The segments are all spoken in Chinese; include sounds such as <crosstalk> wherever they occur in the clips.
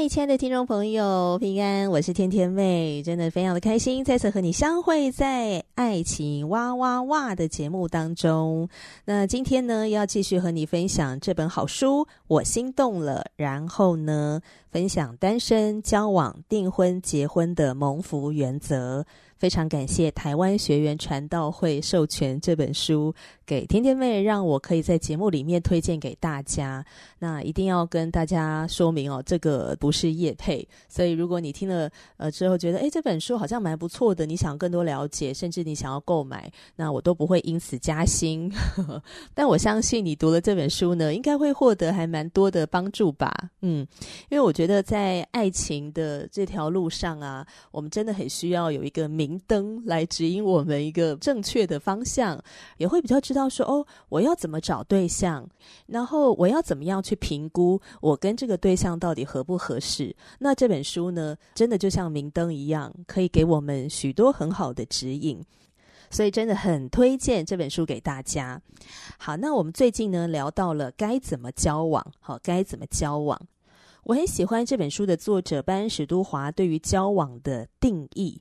嗨，亲爱的听众朋友，平安，我是天天妹，真的非常的开心，再次和你相会在《爱情哇哇哇》的节目当中。那今天呢，要继续和你分享这本好书，我心动了。然后呢，分享单身、交往、订婚、结婚的蒙福原则。非常感谢台湾学员传道会授权这本书给天天妹，让我可以在节目里面推荐给大家。那一定要跟大家说明哦，这个不是业配，所以如果你听了呃之后觉得诶这本书好像蛮不错的，你想更多了解，甚至你想要购买，那我都不会因此加薪。<laughs> 但我相信你读了这本书呢，应该会获得还蛮多的帮助吧。嗯，因为我觉得在爱情的这条路上啊，我们真的很需要有一个明。灯来指引我们一个正确的方向，也会比较知道说哦，我要怎么找对象，然后我要怎么样去评估我跟这个对象到底合不合适。那这本书呢，真的就像明灯一样，可以给我们许多很好的指引，所以真的很推荐这本书给大家。好，那我们最近呢聊到了该怎么交往，好，该怎么交往。我很喜欢这本书的作者班史都华对于交往的定义。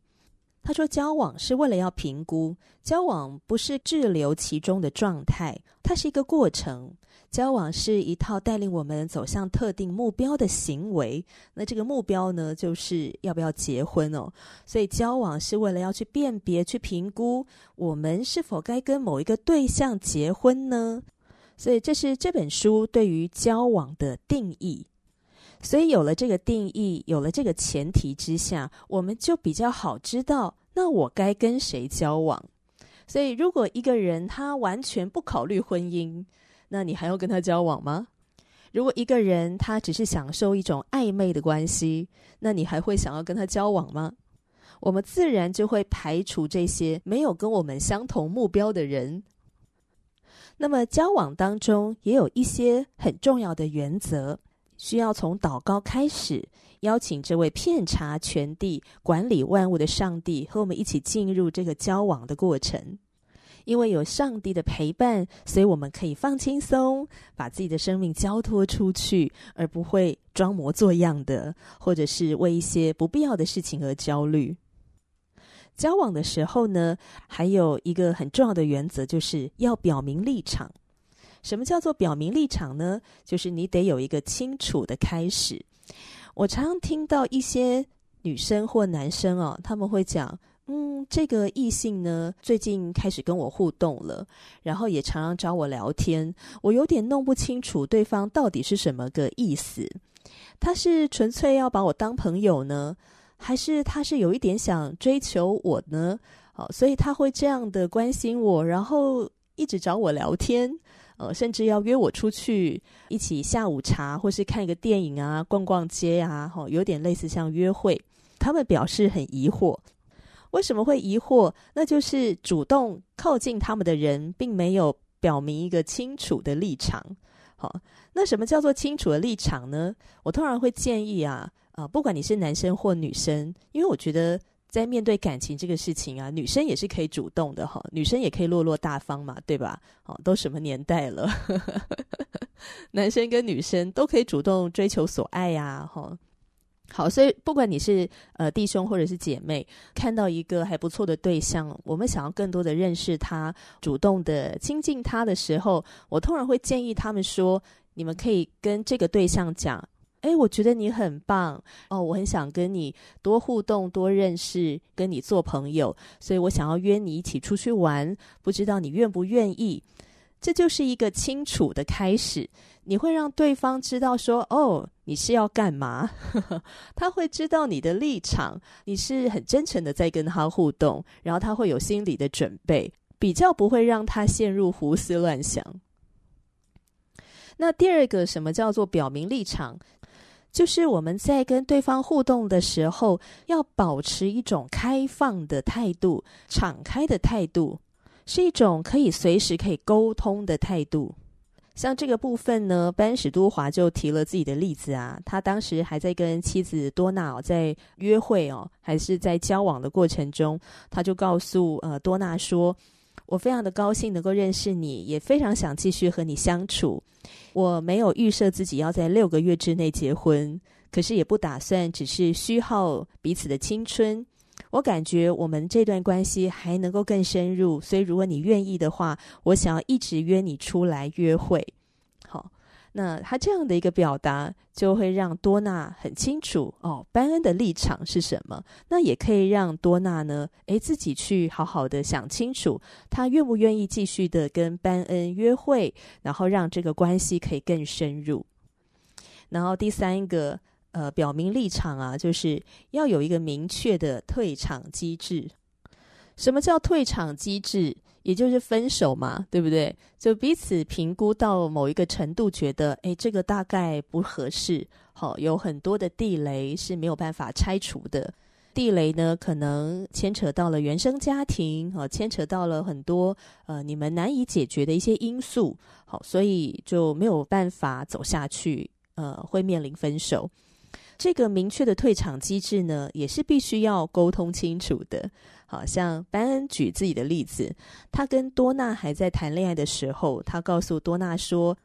他说：“交往是为了要评估，交往不是滞留其中的状态，它是一个过程。交往是一套带领我们走向特定目标的行为。那这个目标呢，就是要不要结婚哦。所以交往是为了要去辨别、去评估，我们是否该跟某一个对象结婚呢？所以这是这本书对于交往的定义。”所以有了这个定义，有了这个前提之下，我们就比较好知道，那我该跟谁交往。所以，如果一个人他完全不考虑婚姻，那你还要跟他交往吗？如果一个人他只是享受一种暧昧的关系，那你还会想要跟他交往吗？我们自然就会排除这些没有跟我们相同目标的人。那么，交往当中也有一些很重要的原则。需要从祷告开始，邀请这位遍察全地、管理万物的上帝和我们一起进入这个交往的过程。因为有上帝的陪伴，所以我们可以放轻松，把自己的生命交托出去，而不会装模作样的，或者是为一些不必要的事情而焦虑。交往的时候呢，还有一个很重要的原则，就是要表明立场。什么叫做表明立场呢？就是你得有一个清楚的开始。我常常听到一些女生或男生哦，他们会讲：“嗯，这个异性呢，最近开始跟我互动了，然后也常常找我聊天，我有点弄不清楚对方到底是什么个意思。他是纯粹要把我当朋友呢，还是他是有一点想追求我呢？好，所以他会这样的关心我，然后一直找我聊天。”呃，甚至要约我出去一起下午茶，或是看一个电影啊，逛逛街啊，哈，有点类似像约会。他们表示很疑惑，为什么会疑惑？那就是主动靠近他们的人，并没有表明一个清楚的立场。好，那什么叫做清楚的立场呢？我通常会建议啊，啊，不管你是男生或女生，因为我觉得。在面对感情这个事情啊，女生也是可以主动的哈，女生也可以落落大方嘛，对吧？哦，都什么年代了，<laughs> 男生跟女生都可以主动追求所爱呀，哈。好，所以不管你是呃弟兄或者是姐妹，看到一个还不错的对象，我们想要更多的认识他，主动的亲近他的时候，我通常会建议他们说，你们可以跟这个对象讲。哎，我觉得你很棒哦，我很想跟你多互动、多认识，跟你做朋友，所以我想要约你一起出去玩，不知道你愿不愿意？这就是一个清楚的开始。你会让对方知道说：“哦，你是要干嘛？” <laughs> 他会知道你的立场，你是很真诚的在跟他互动，然后他会有心理的准备，比较不会让他陷入胡思乱想。那第二个，什么叫做表明立场？就是我们在跟对方互动的时候，要保持一种开放的态度、敞开的态度，是一种可以随时可以沟通的态度。像这个部分呢，班史都华就提了自己的例子啊，他当时还在跟妻子多娜在约会哦，还是在交往的过程中，他就告诉呃多娜说。我非常的高兴能够认识你，也非常想继续和你相处。我没有预设自己要在六个月之内结婚，可是也不打算只是虚耗彼此的青春。我感觉我们这段关系还能够更深入，所以如果你愿意的话，我想要一直约你出来约会。那他这样的一个表达，就会让多娜很清楚哦，班恩的立场是什么。那也可以让多娜呢，诶，自己去好好的想清楚，他愿不愿意继续的跟班恩约会，然后让这个关系可以更深入。然后第三个，呃，表明立场啊，就是要有一个明确的退场机制。什么叫退场机制？也就是分手嘛，对不对？就彼此评估到某一个程度，觉得诶，这个大概不合适。好、有很多的地雷是没有办法拆除的。地雷呢，可能牵扯到了原生家庭，啊、哦，牵扯到了很多呃你们难以解决的一些因素。好、所以就没有办法走下去，呃，会面临分手。这个明确的退场机制呢，也是必须要沟通清楚的。好像班恩举自己的例子，他跟多娜还在谈恋爱的时候，他告诉多娜说：“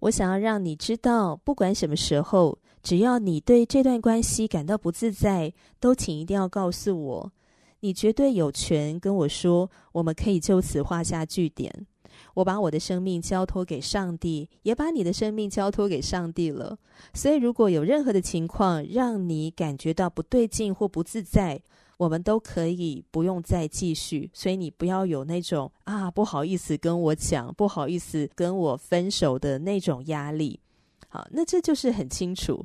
我想要让你知道，不管什么时候，只要你对这段关系感到不自在，都请一定要告诉我。你绝对有权跟我说，我们可以就此画下句点。我把我的生命交托给上帝，也把你的生命交托给上帝了。所以，如果有任何的情况让你感觉到不对劲或不自在，我们都可以不用再继续，所以你不要有那种啊不好意思跟我讲，不好意思跟我分手的那种压力。好，那这就是很清楚，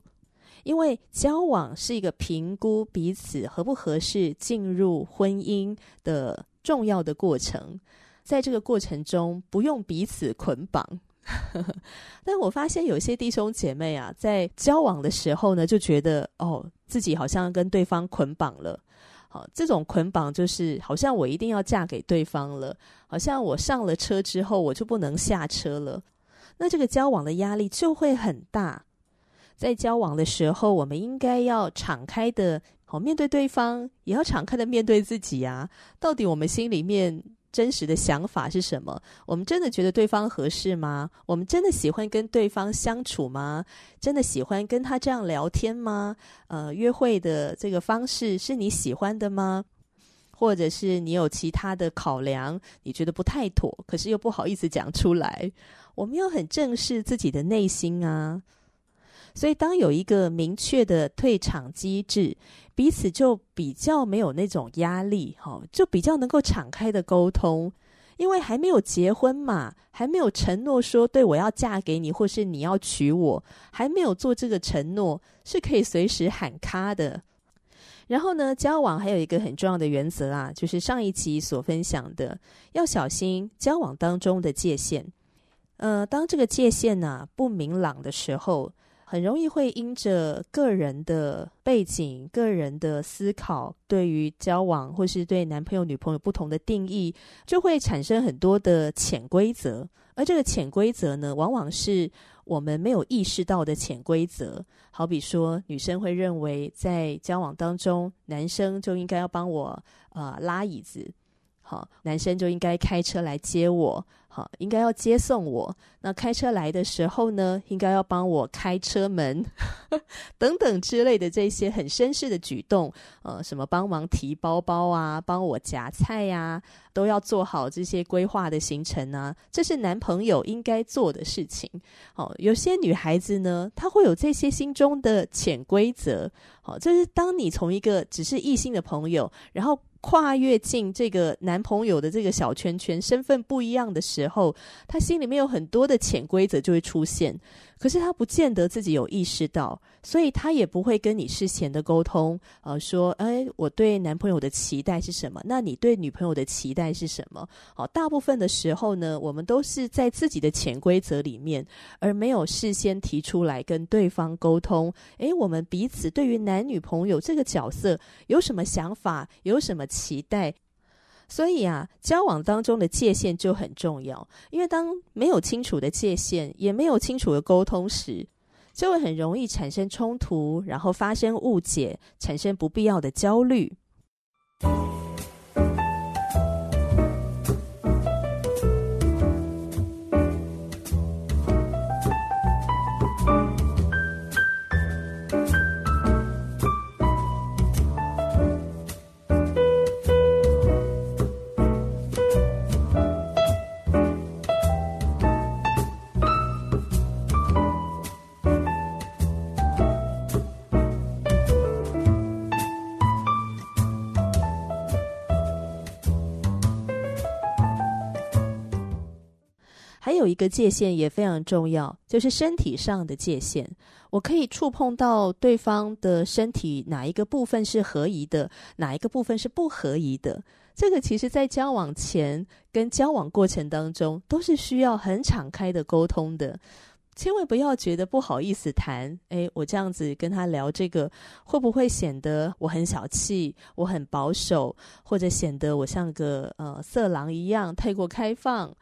因为交往是一个评估彼此合不合适进入婚姻的重要的过程，在这个过程中不用彼此捆绑。<laughs> 但我发现有些弟兄姐妹啊，在交往的时候呢，就觉得哦，自己好像跟对方捆绑了。好，这种捆绑就是好像我一定要嫁给对方了，好像我上了车之后我就不能下车了。那这个交往的压力就会很大。在交往的时候，我们应该要敞开的，好面对对方，也要敞开的面对自己啊。到底我们心里面，真实的想法是什么？我们真的觉得对方合适吗？我们真的喜欢跟对方相处吗？真的喜欢跟他这样聊天吗？呃，约会的这个方式是你喜欢的吗？或者是你有其他的考量，你觉得不太妥，可是又不好意思讲出来？我们要很正视自己的内心啊。所以，当有一个明确的退场机制，彼此就比较没有那种压力，哈，就比较能够敞开的沟通。因为还没有结婚嘛，还没有承诺说对我要嫁给你，或是你要娶我，还没有做这个承诺，是可以随时喊卡的。然后呢，交往还有一个很重要的原则啊，就是上一集所分享的，要小心交往当中的界限。呃，当这个界限呢，不明朗的时候。很容易会因着个人的背景、个人的思考，对于交往或是对男朋友、女朋友不同的定义，就会产生很多的潜规则。而这个潜规则呢，往往是我们没有意识到的潜规则。好比说，女生会认为在交往当中，男生就应该要帮我呃拉椅子，好，男生就应该开车来接我。好，应该要接送我。那开车来的时候呢，应该要帮我开车门，<laughs> 等等之类的这些很绅士的举动。呃，什么帮忙提包包啊，帮我夹菜呀、都要做好这些规划的行程啊。这是男朋友应该做的事情。好，有些女孩子呢，她会有这些心中的潜规则。好，就是当你从一个只是异性的朋友，然后。跨越进这个男朋友的这个小圈圈，身份不一样的时候，他心里面有很多的潜规则就会出现。可是他不见得自己有意识到，所以他也不会跟你事前的沟通，呃，说，哎，我对男朋友的期待是什么？那你对女朋友的期待是什么？好，大部分的时候呢，我们都是在自己的潜规则里面，而没有事先提出来跟对方沟通。哎，我们彼此对于男女朋友这个角色有什么想法？有什么期待？所以啊，交往当中的界限就很重要，因为当没有清楚的界限，也没有清楚的沟通时，就会很容易产生冲突，然后发生误解，产生不必要的焦虑。还有一个界限也非常重要，就是身体上的界限。我可以触碰到对方的身体哪一个部分是合宜的，哪一个部分是不合宜的。这个其实在交往前跟交往过程当中都是需要很敞开的沟通的。千万不要觉得不好意思谈，诶，我这样子跟他聊这个，会不会显得我很小气，我很保守，或者显得我像个呃色狼一样太过开放？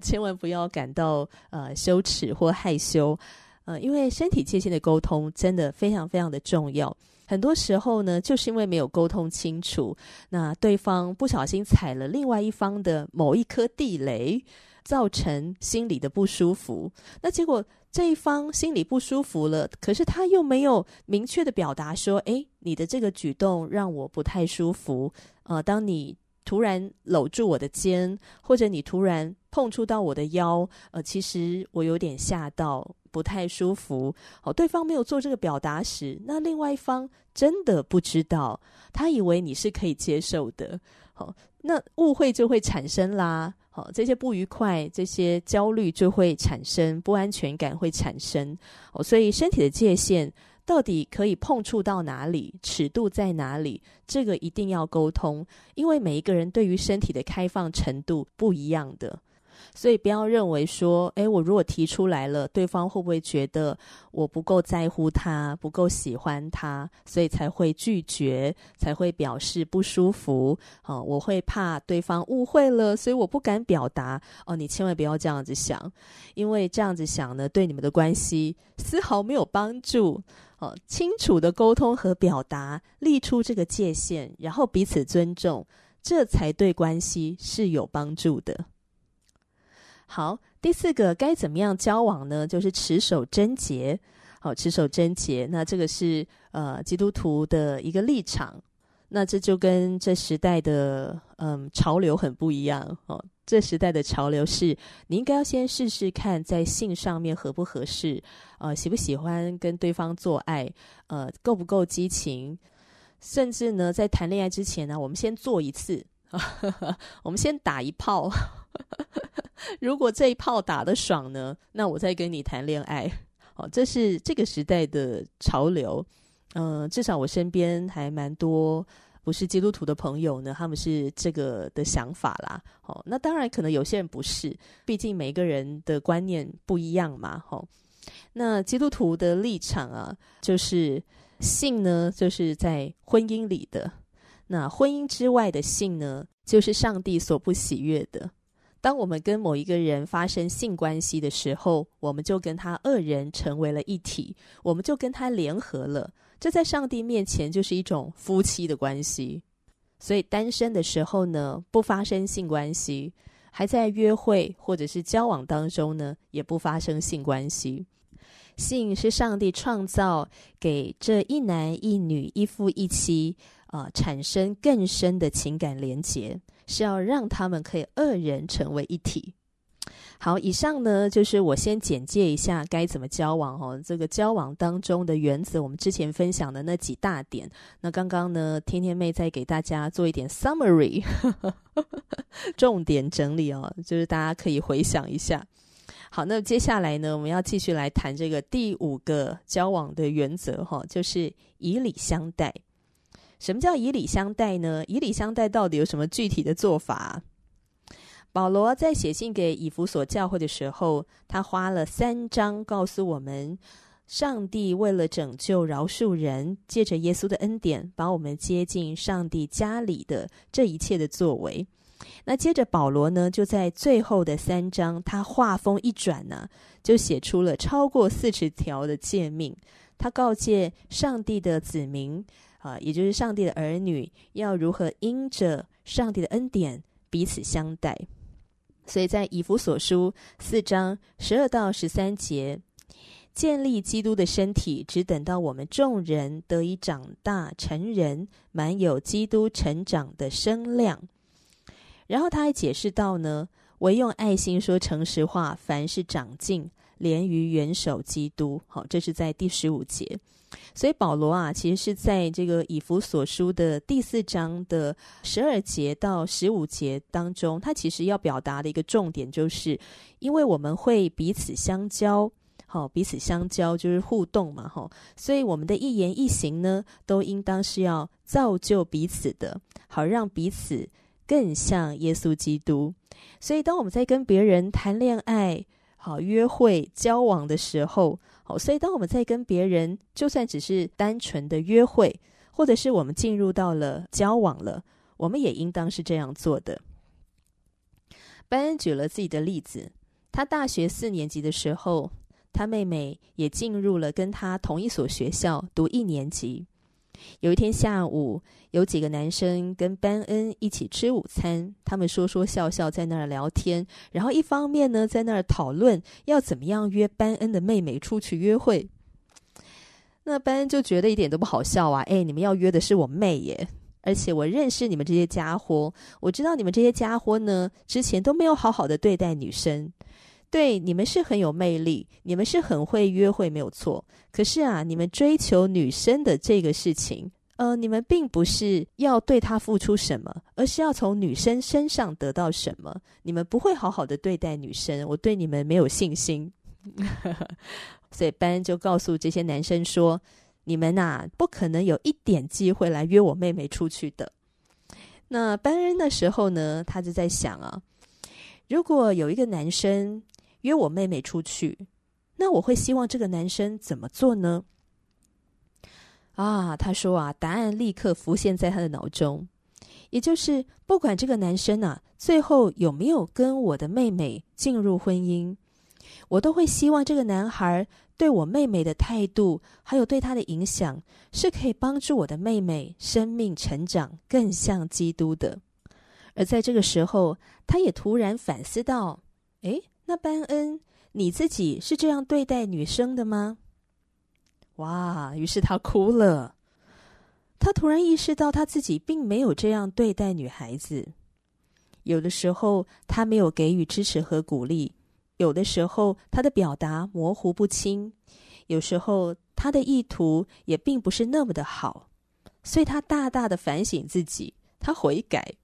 千万不要感到呃羞耻或害羞，呃，因为身体界限的沟通真的非常非常的重要。很多时候呢，就是因为没有沟通清楚，那对方不小心踩了另外一方的某一颗地雷，造成心里的不舒服。那结果这一方心里不舒服了，可是他又没有明确的表达说：“诶，你的这个举动让我不太舒服。”呃，当你。突然搂住我的肩，或者你突然碰触到我的腰，呃，其实我有点吓到，不太舒服。哦，对方没有做这个表达时，那另外一方真的不知道，他以为你是可以接受的。好，哦，那误会就会产生啦。好，哦，这些不愉快、这些焦虑就会产生，不安全感会产生。哦，所以身体的界限。到底可以碰触到哪里？尺度在哪里？这个一定要沟通，因为每一个人对于身体的开放程度不一样的。所以不要认为说，诶，我如果提出来了，对方会不会觉得我不够在乎他，不够喜欢他，所以才会拒绝，才会表示不舒服？哦，我会怕对方误会了，所以我不敢表达。哦，你千万不要这样子想，因为这样子想呢，对你们的关系丝毫没有帮助。哦，清楚的沟通和表达，立出这个界限，然后彼此尊重，这才对关系是有帮助的。好，第四个该怎么样交往呢？就是持守贞洁。好，持守贞洁，那这个是呃基督徒的一个立场。那这就跟这时代的嗯潮流很不一样哦。这时代的潮流是，你应该要先试试看，在性上面合不合适，呃，喜不喜欢跟对方做爱，呃，够不够激情，甚至呢，在谈恋爱之前呢，我们先做一次，<laughs> 我们先打一炮。<laughs> 如果这一炮打得爽呢，那我再跟你谈恋爱。好，这是这个时代的潮流。嗯、至少我身边还蛮多不是基督徒的朋友呢，他们是这个的想法啦。好，那当然可能有些人不是，毕竟每个人的观念不一样嘛。好，那基督徒的立场啊，就是性呢，就是在婚姻里的；那婚姻之外的性呢，就是上帝所不喜悦的。当我们跟某一个人发生性关系的时候，我们就跟他二人成为了一体，我们就跟他联合了。这在上帝面前就是一种夫妻的关系。所以单身的时候呢，不发生性关系；还在约会或者是交往当中呢，也不发生性关系。性是上帝创造给这一男一女一夫一妻啊、呃，产生更深的情感连结。是要让他们可以二人成为一体。好，以上呢就是我先简介一下该怎么交往哦。这个交往当中的原则，我们之前分享的那几大点。那刚刚呢，天天妹再给大家做一点 summary，<laughs> 重点整理哦，就是大家可以回想一下。好，那接下来呢，我们要继续来谈这个第五个交往的原则哈，就是以礼相待。什么叫以礼相待呢？以礼相待到底有什么具体的做法？保罗在写信给以弗所教会的时候，他花了三章告诉我们，上帝为了拯救饶恕人，借着耶稣的恩典，把我们接进上帝家里的这一切的作为。那接着保罗呢，就在最后的三章，他话锋一转呢、就写出了超过四十条的诫命。他告诫上帝的子民啊，也就是上帝的儿女，要如何因着上帝的恩典彼此相待。所以在以弗所书四章十二到十三节，建立基督的身体，只等到我们众人得以长大成人，满有基督成长的身量。然后他还解释到呢，唯用爱心说诚实话，凡事长进，连于元首基督。好，这是在第十五节。所以保罗啊，其实是在这个以弗所书的第四章的十二节到十五节当中，他其实要表达的一个重点，就是因为我们会彼此相交，好，彼此相交就是互动嘛，哈，所以我们的一言一行呢，都应当是要造就彼此的，好让彼此更像耶稣基督。所以当我们在跟别人谈恋爱，好约会交往的时候。所以，当我们在跟别人，就算只是单纯的约会，或者是我们进入到了交往了，我们也应当是这样做的。班恩举了自己的例子，他大学四年级的时候，他妹妹也进入了跟他同一所学校读一年级。有一天下午，有几个男生跟班恩一起吃午餐，他们说说笑笑在那儿聊天，然后一方面呢在那儿讨论要怎么样约班恩的妹妹出去约会。那班恩就觉得一点都不好笑啊！哎，你们要约的是我妹耶，而且我认识你们这些家伙，我知道你们这些家伙呢之前都没有好好的对待女生。对，你们是很有魅力，你们是很会约会，没有错。可是啊，你们追求女生的这个事情，呃，你们并不是要对她付出什么，而是要从女生身上得到什么。你们不会好好的对待女生，我对你们没有信心。<laughs> 所以班就告诉这些男生说：“你们呐、啊，不可能有一点机会来约我妹妹出去的。”那班恩的时候呢，他就在想啊，如果有一个男生。约我妹妹出去，那我会希望这个男生怎么做呢？啊，他说啊，答案立刻浮现在他的脑中，也就是不管这个男生啊，最后有没有跟我的妹妹进入婚姻，我都会希望这个男孩对我妹妹的态度，还有对他的影响，是可以帮助我的妹妹生命成长更像基督的。而在这个时候，他也突然反思到，诶。那班恩，你自己是这样对待女生的吗？哇！于是他哭了。他突然意识到他自己并没有这样对待女孩子。有的时候他没有给予支持和鼓励，有的时候他的表达模糊不清，有时候他的意图也并不是那么的好。所以他大大的反省自己，他悔改。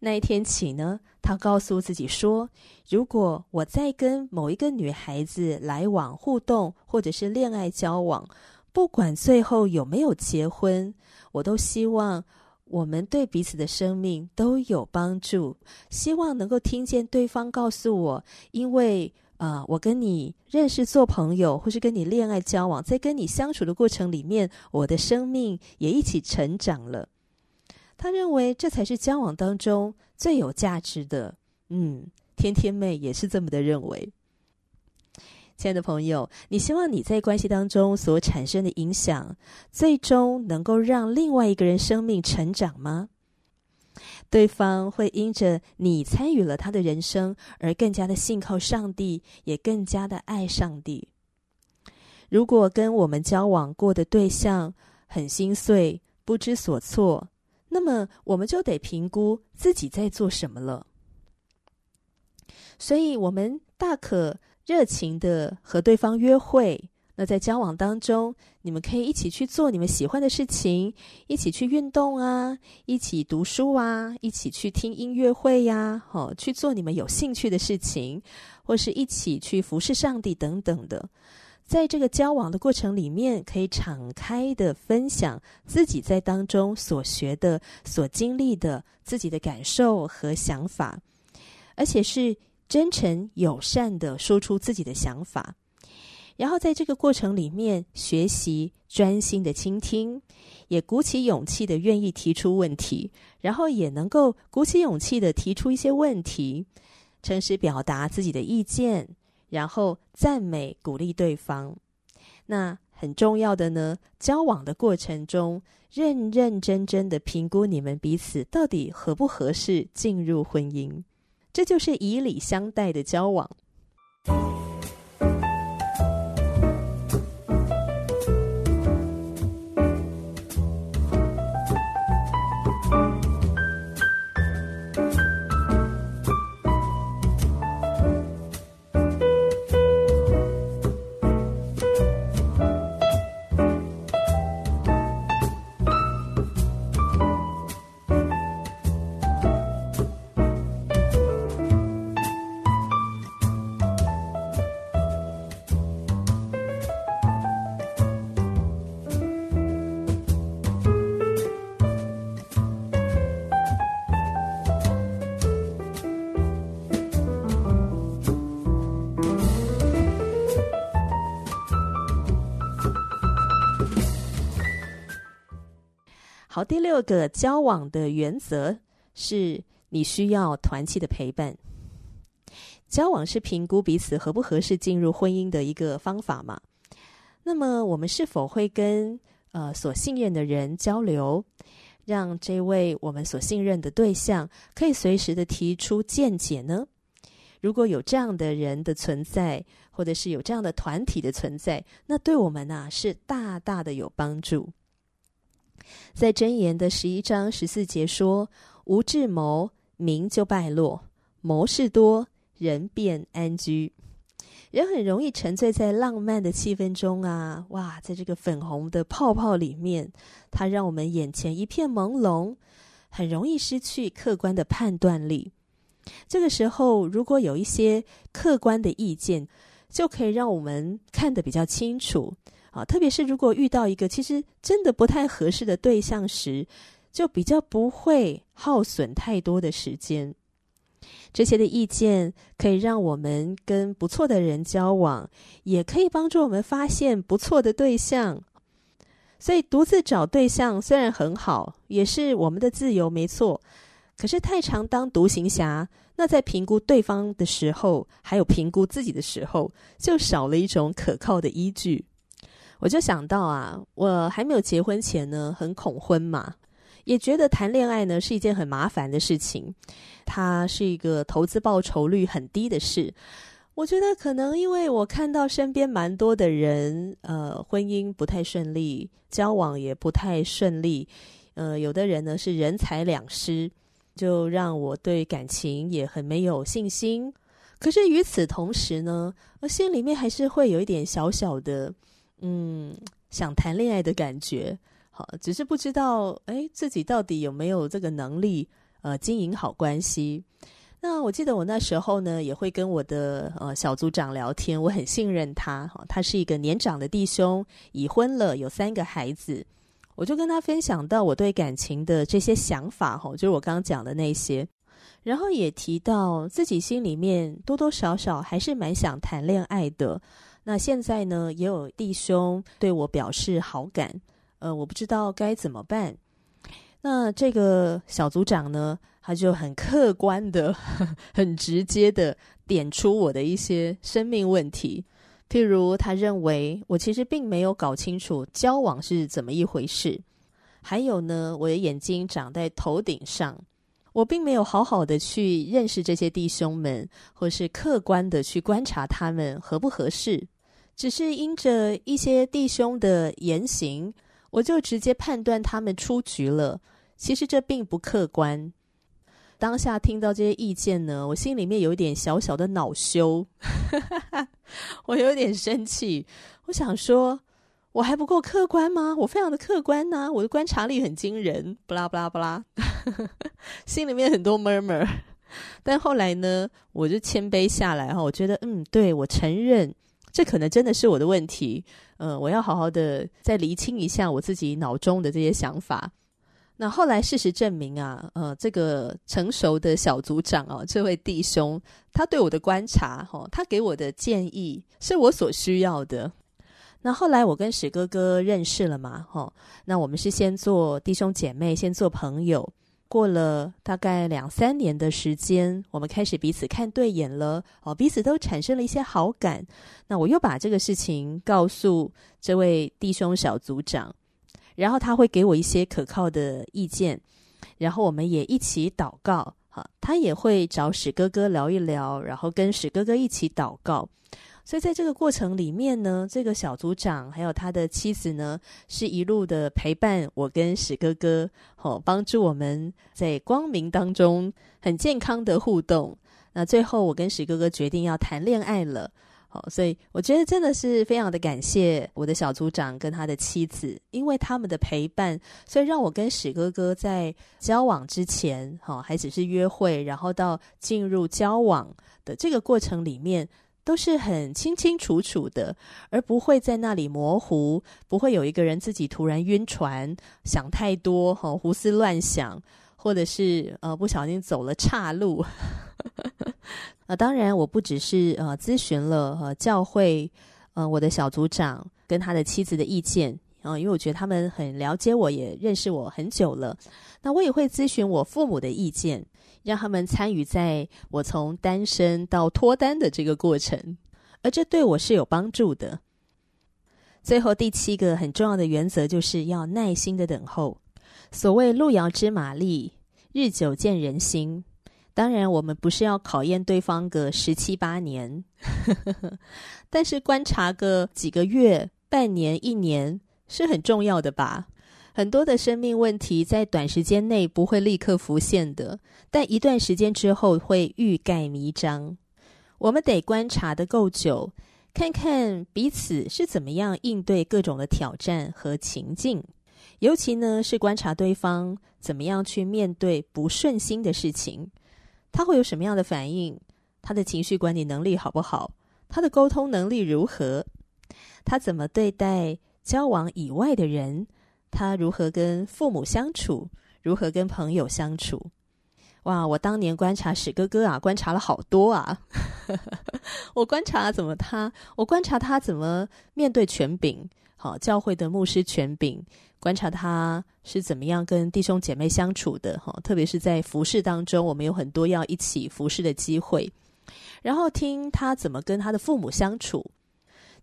那一天起呢，他告诉自己说：“如果我再跟某一个女孩子来往互动，或者是恋爱交往，不管最后有没有结婚，我都希望我们对彼此的生命都有帮助。希望能够听见对方告诉我，因为啊、我跟你认识、做朋友，或是跟你恋爱交往，在跟你相处的过程里面，我的生命也一起成长了。”他认为这才是交往当中最有价值的。嗯，天天妹也是这么的认为。亲爱的朋友，你希望你在关系当中所产生的影响，最终能够让另外一个人生命成长吗？对方会因着你参与了他的人生而更加的信靠上帝，也更加的爱上帝。如果跟我们交往过的对象很心碎、不知所措，那么我们就得评估自己在做什么了。所以我们大可热情的和对方约会。那在交往当中，你们可以一起去做你们喜欢的事情，一起去运动啊，一起读书啊，一起去听音乐会呀，好，去做你们有兴趣的事情，或是一起去服侍上帝等等的。在这个交往的过程里面，可以敞开的分享自己在当中所学的、所经历的自己的感受和想法，而且是真诚友善的说出自己的想法。然后在这个过程里面，学习专心的倾听，也鼓起勇气的愿意提出问题，然后也能够鼓起勇气的提出一些问题，诚实表达自己的意见，然后赞美鼓励对方。那很重要的呢，交往的过程中，认认真真的评估你们彼此到底合不合适进入婚姻，这就是以礼相待的交往。好，第六个交往的原则是你需要团契的陪伴。交往是评估彼此合不合适进入婚姻的一个方法嘛？那么我们是否会跟呃所信任的人交流，让这位我们所信任的对象可以随时的提出见解呢？如果有这样的人的存在，或者是有这样的团体的存在，那对我们呢、啊、是大大的有帮助。在箴言的十一章十四节说：“无智谋，名就败落；谋事多，人便安居。”人很容易沉醉在浪漫的气氛中啊！哇，在这个粉红的泡泡里面，它让我们眼前一片朦胧，很容易失去客观的判断力。这个时候，如果有一些客观的意见，就可以让我们看得比较清楚。啊，特别是如果遇到一个其实真的不太合适的对象时，就比较不会耗损太多的时间。这些的意见可以让我们跟不错的人交往，也可以帮助我们发现不错的对象。所以独自找对象虽然很好，也是我们的自由，没错。可是太常当独行侠，那在评估对方的时候，还有评估自己的时候，就少了一种可靠的依据。我就想到啊，我还没有结婚前呢，很恐婚嘛，也觉得谈恋爱呢是一件很麻烦的事情，它是一个投资报酬率很低的事。我觉得可能因为我看到身边蛮多的人，呃，婚姻不太顺利，交往也不太顺利，呃，有的人呢是人财两失，就让我对感情也很没有信心。可是与此同时呢，我心里面还是会有一点小小的。嗯，想谈恋爱的感觉，好，只是不知道，哎，自己到底有没有这个能力，呃，经营好关系。那我记得我那时候呢，也会跟我的呃小组长聊天，我很信任他，哈，他是一个年长的弟兄，已婚了，有三个孩子，我就跟他分享到我对感情的这些想法，哈，就是我刚刚讲的那些，然后也提到自己心里面多多少少还是蛮想谈恋爱的。那现在呢，也有弟兄对我表示好感，呃，我不知道该怎么办。那这个小组长呢，他就很客观的、很直接的点出我的一些生命问题，譬如他认为我其实并没有搞清楚交往是怎么一回事，还有呢，我的眼睛长在头顶上，我并没有好好的去认识这些弟兄们，或是客观的去观察他们合不合适。只是因着一些弟兄的言行，我就直接判断他们出局了。其实这并不客观。当下听到这些意见呢，我心里面有一点小小的恼羞，<laughs> 我有点生气。我想说，我还不够客观吗？我非常的客观呐，我的观察力很惊人，不啦不啦不啦，<laughs> 心里面很多 murmur。<laughs> 但后来呢，我就谦卑下来哈，我觉得嗯，对，我承认这可能真的是我的问题，嗯、呃，我要好好的再厘清一下我自己脑中的这些想法。那后来事实证明啊，呃，这个成熟的小组长哦，这位弟兄，他对我的观察哈、哦，他给我的建议是我所需要的。那后来我跟史哥哥认识了嘛，哈、哦，那我们是先做弟兄姐妹，先做朋友。过了大概两三年的时间，我们开始彼此看对眼了，哦，彼此都产生了一些好感。那我又把这个事情告诉这位弟兄小组长，然后他会给我一些可靠的意见，然后我们也一起祷告，哈，他也会找史哥哥聊一聊，然后跟史哥哥一起祷告。所以在这个过程里面呢，这个小组长还有他的妻子呢，是一路的陪伴我跟史哥哥，哦，帮助我们在光明当中很健康的互动。那最后我跟史哥哥决定要谈恋爱了，好，所以我觉得真的是非常的感谢我的小组长跟他的妻子，因为他们的陪伴，所以让我跟史哥哥在交往之前，哈，还只是约会，然后到进入交往的这个过程里面。都是很清清楚楚的，而不会在那里模糊，不会有一个人自己突然晕船，想太多，哈，胡思乱想，或者是呃不小心走了岔路。啊，<laughs> 当然，我不只是呃咨询了呃教会呃我的小组长跟他的妻子的意见啊，呃，因为我觉得他们很了解我，也认识我很久了。那我也会咨询我父母的意见。让他们参与在我从单身到脱单的这个过程，而这对我是有帮助的。最后第七个很重要的原则就是要耐心的等候。所谓路遥知马力，日久见人心。当然，我们不是要考验对方个十七八年，<laughs> 但是观察个几个月、半年、一年是很重要的吧。很多的生命问题在短时间内不会立刻浮现的，但一段时间之后会欲盖弥彰。我们得观察的够久，看看彼此是怎么样应对各种的挑战和情境，尤其呢是观察对方怎么样去面对不顺心的事情，他会有什么样的反应，他的情绪管理能力好不好，他的沟通能力如何，他怎么对待交往以外的人。他如何跟父母相处？如何跟朋友相处？哇！我当年观察史哥哥啊，观察了好多啊。<laughs> 我观察怎么他，我观察他怎么面对权柄，好，教会的牧师权柄，观察他是怎么样跟弟兄姐妹相处的，哈，特别是在服事当中，我们有很多要一起服事的机会。然后听他怎么跟他的父母相处，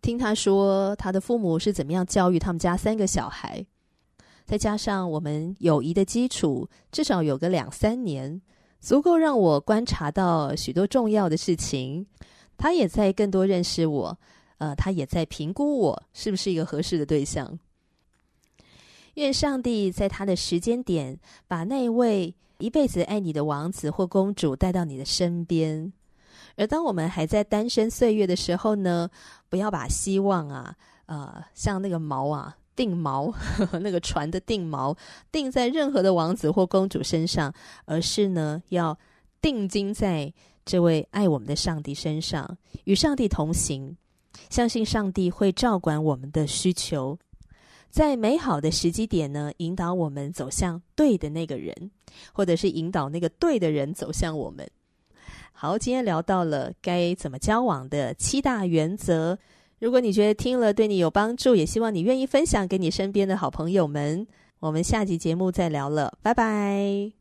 听他说他的父母是怎么样教育他们家三个小孩。再加上我们友谊的基础，至少有个两三年，足够让我观察到许多重要的事情。他也在更多认识我，呃，他也在评估我是不是一个合适的对象。愿上帝在他的时间点，把那位一辈子爱你的王子或公主带到你的身边。而当我们还在单身岁月的时候呢，不要把希望啊，呃，像那个毛啊。定锚，<laughs> 那个船的定锚定在任何的王子或公主身上，而是呢，要定睛在这位爱我们的上帝身上，与上帝同行，相信上帝会照管我们的需求，在美好的时机点呢，引导我们走向对的那个人，或者是引导那个对的人走向我们。好，今天聊到了该怎么交往的七大原则。如果你觉得听了对你有帮助，也希望你愿意分享给你身边的好朋友们。我们下集节目再聊了，拜拜。